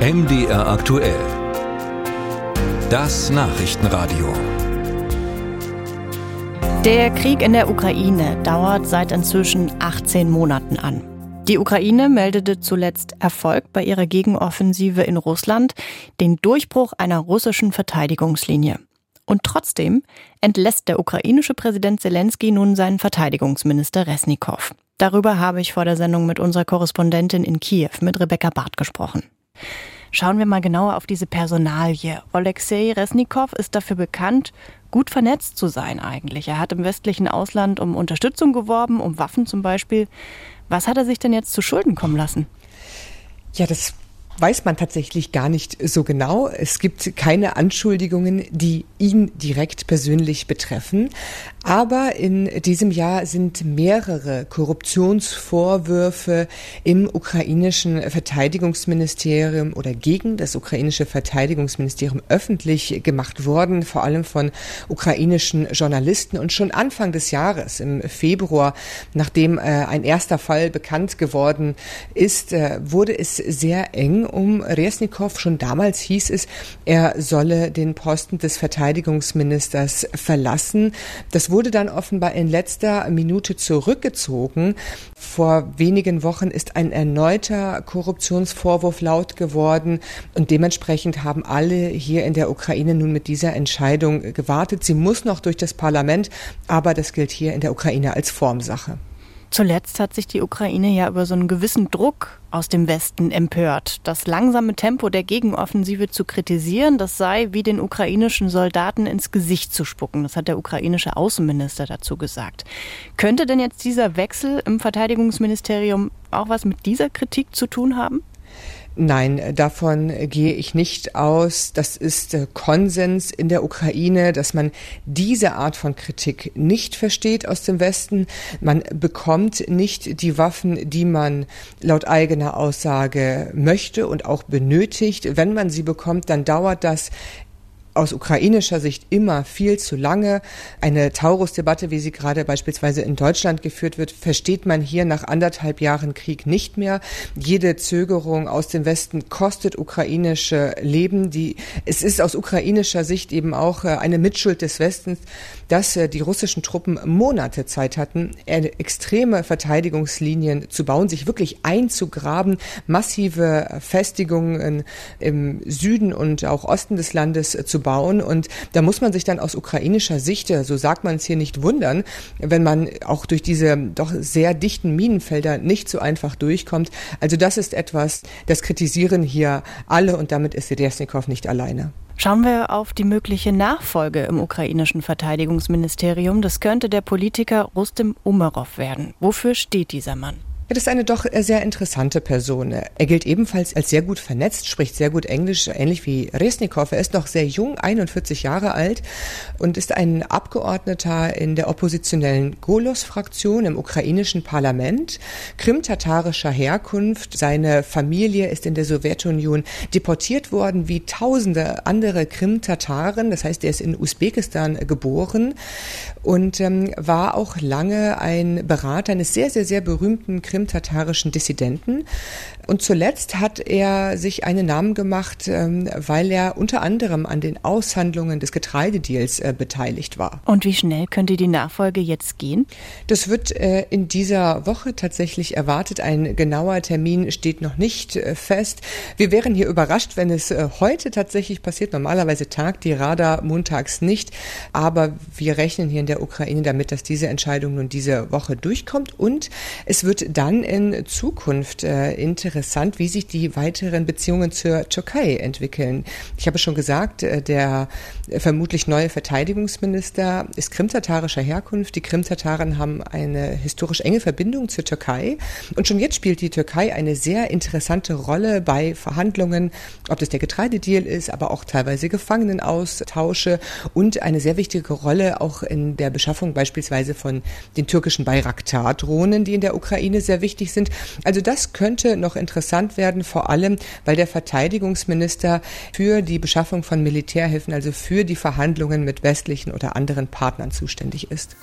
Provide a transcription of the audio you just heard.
MDR aktuell. Das Nachrichtenradio. Der Krieg in der Ukraine dauert seit inzwischen 18 Monaten an. Die Ukraine meldete zuletzt Erfolg bei ihrer Gegenoffensive in Russland, den Durchbruch einer russischen Verteidigungslinie. Und trotzdem entlässt der ukrainische Präsident Zelensky nun seinen Verteidigungsminister Resnikow. Darüber habe ich vor der Sendung mit unserer Korrespondentin in Kiew, mit Rebecca Barth, gesprochen. Schauen wir mal genauer auf diese Personalie. Oleksiy Resnikow ist dafür bekannt, gut vernetzt zu sein eigentlich. Er hat im westlichen Ausland um Unterstützung geworben, um Waffen zum Beispiel. Was hat er sich denn jetzt zu Schulden kommen lassen? Ja, das weiß man tatsächlich gar nicht so genau. Es gibt keine Anschuldigungen, die ihn direkt persönlich betreffen. Aber in diesem Jahr sind mehrere Korruptionsvorwürfe im ukrainischen Verteidigungsministerium oder gegen das ukrainische Verteidigungsministerium öffentlich gemacht worden, vor allem von ukrainischen Journalisten. Und schon Anfang des Jahres, im Februar, nachdem äh, ein erster Fall bekannt geworden ist, äh, wurde es sehr eng um Resnikow. Schon damals hieß es, er solle den Posten des Verteidigungsministers verlassen. Das wurde dann offenbar in letzter Minute zurückgezogen. Vor wenigen Wochen ist ein erneuter Korruptionsvorwurf laut geworden und dementsprechend haben alle hier in der Ukraine nun mit dieser Entscheidung gewartet. Sie muss noch durch das Parlament, aber das gilt hier in der Ukraine als Formsache. Zuletzt hat sich die Ukraine ja über so einen gewissen Druck aus dem Westen empört. Das langsame Tempo der Gegenoffensive zu kritisieren, das sei wie den ukrainischen Soldaten ins Gesicht zu spucken. Das hat der ukrainische Außenminister dazu gesagt. Könnte denn jetzt dieser Wechsel im Verteidigungsministerium auch was mit dieser Kritik zu tun haben? Nein, davon gehe ich nicht aus. Das ist äh, Konsens in der Ukraine, dass man diese Art von Kritik nicht versteht aus dem Westen. Man bekommt nicht die Waffen, die man laut eigener Aussage möchte und auch benötigt. Wenn man sie bekommt, dann dauert das aus ukrainischer Sicht immer viel zu lange. Eine Taurus-Debatte, wie sie gerade beispielsweise in Deutschland geführt wird, versteht man hier nach anderthalb Jahren Krieg nicht mehr. Jede Zögerung aus dem Westen kostet ukrainische Leben. Die, es ist aus ukrainischer Sicht eben auch äh, eine Mitschuld des Westens, dass äh, die russischen Truppen Monate Zeit hatten, extreme Verteidigungslinien zu bauen, sich wirklich einzugraben, massive Festigungen im Süden und auch Osten des Landes zu bauen. Und da muss man sich dann aus ukrainischer Sicht, so sagt man es hier, nicht wundern, wenn man auch durch diese doch sehr dichten Minenfelder nicht so einfach durchkommt. Also das ist etwas, das kritisieren hier alle und damit ist Sedesnikow nicht alleine. Schauen wir auf die mögliche Nachfolge im ukrainischen Verteidigungsministerium. Das könnte der Politiker Rustem Umerov werden. Wofür steht dieser Mann? Das ist eine doch sehr interessante Person. Er gilt ebenfalls als sehr gut vernetzt, spricht sehr gut Englisch, ähnlich wie Resnikow. Er ist noch sehr jung, 41 Jahre alt und ist ein Abgeordneter in der oppositionellen Golos-Fraktion im ukrainischen Parlament, krimtatarischer Herkunft. Seine Familie ist in der Sowjetunion deportiert worden, wie tausende andere Krim-Tataren. Das heißt, er ist in Usbekistan geboren und ähm, war auch lange ein Berater eines sehr, sehr, sehr berühmten Krim krimtatarischen Dissidenten. Und zuletzt hat er sich einen Namen gemacht, ähm, weil er unter anderem an den Aushandlungen des Getreidedeals äh, beteiligt war. Und wie schnell könnte die Nachfolge jetzt gehen? Das wird äh, in dieser Woche tatsächlich erwartet. Ein genauer Termin steht noch nicht äh, fest. Wir wären hier überrascht, wenn es heute tatsächlich passiert. Normalerweise tagt die Rada montags nicht. Aber wir rechnen hier in der Ukraine damit, dass diese Entscheidung nun diese Woche durchkommt. Und es wird dann dann in Zukunft äh, interessant, wie sich die weiteren Beziehungen zur Türkei entwickeln. Ich habe schon gesagt, äh, der vermutlich neue Verteidigungsminister ist krimtatarischer Herkunft. Die Krimtataren haben eine historisch enge Verbindung zur Türkei. Und schon jetzt spielt die Türkei eine sehr interessante Rolle bei Verhandlungen, ob das der Getreidedeal ist, aber auch teilweise Gefangenenaustausche und eine sehr wichtige Rolle auch in der Beschaffung beispielsweise von den türkischen Bayraktar-Drohnen, die in der Ukraine sehr wichtig sind. Also das könnte noch interessant werden, vor allem, weil der Verteidigungsminister für die Beschaffung von Militärhilfen, also für die Verhandlungen mit westlichen oder anderen Partnern zuständig ist.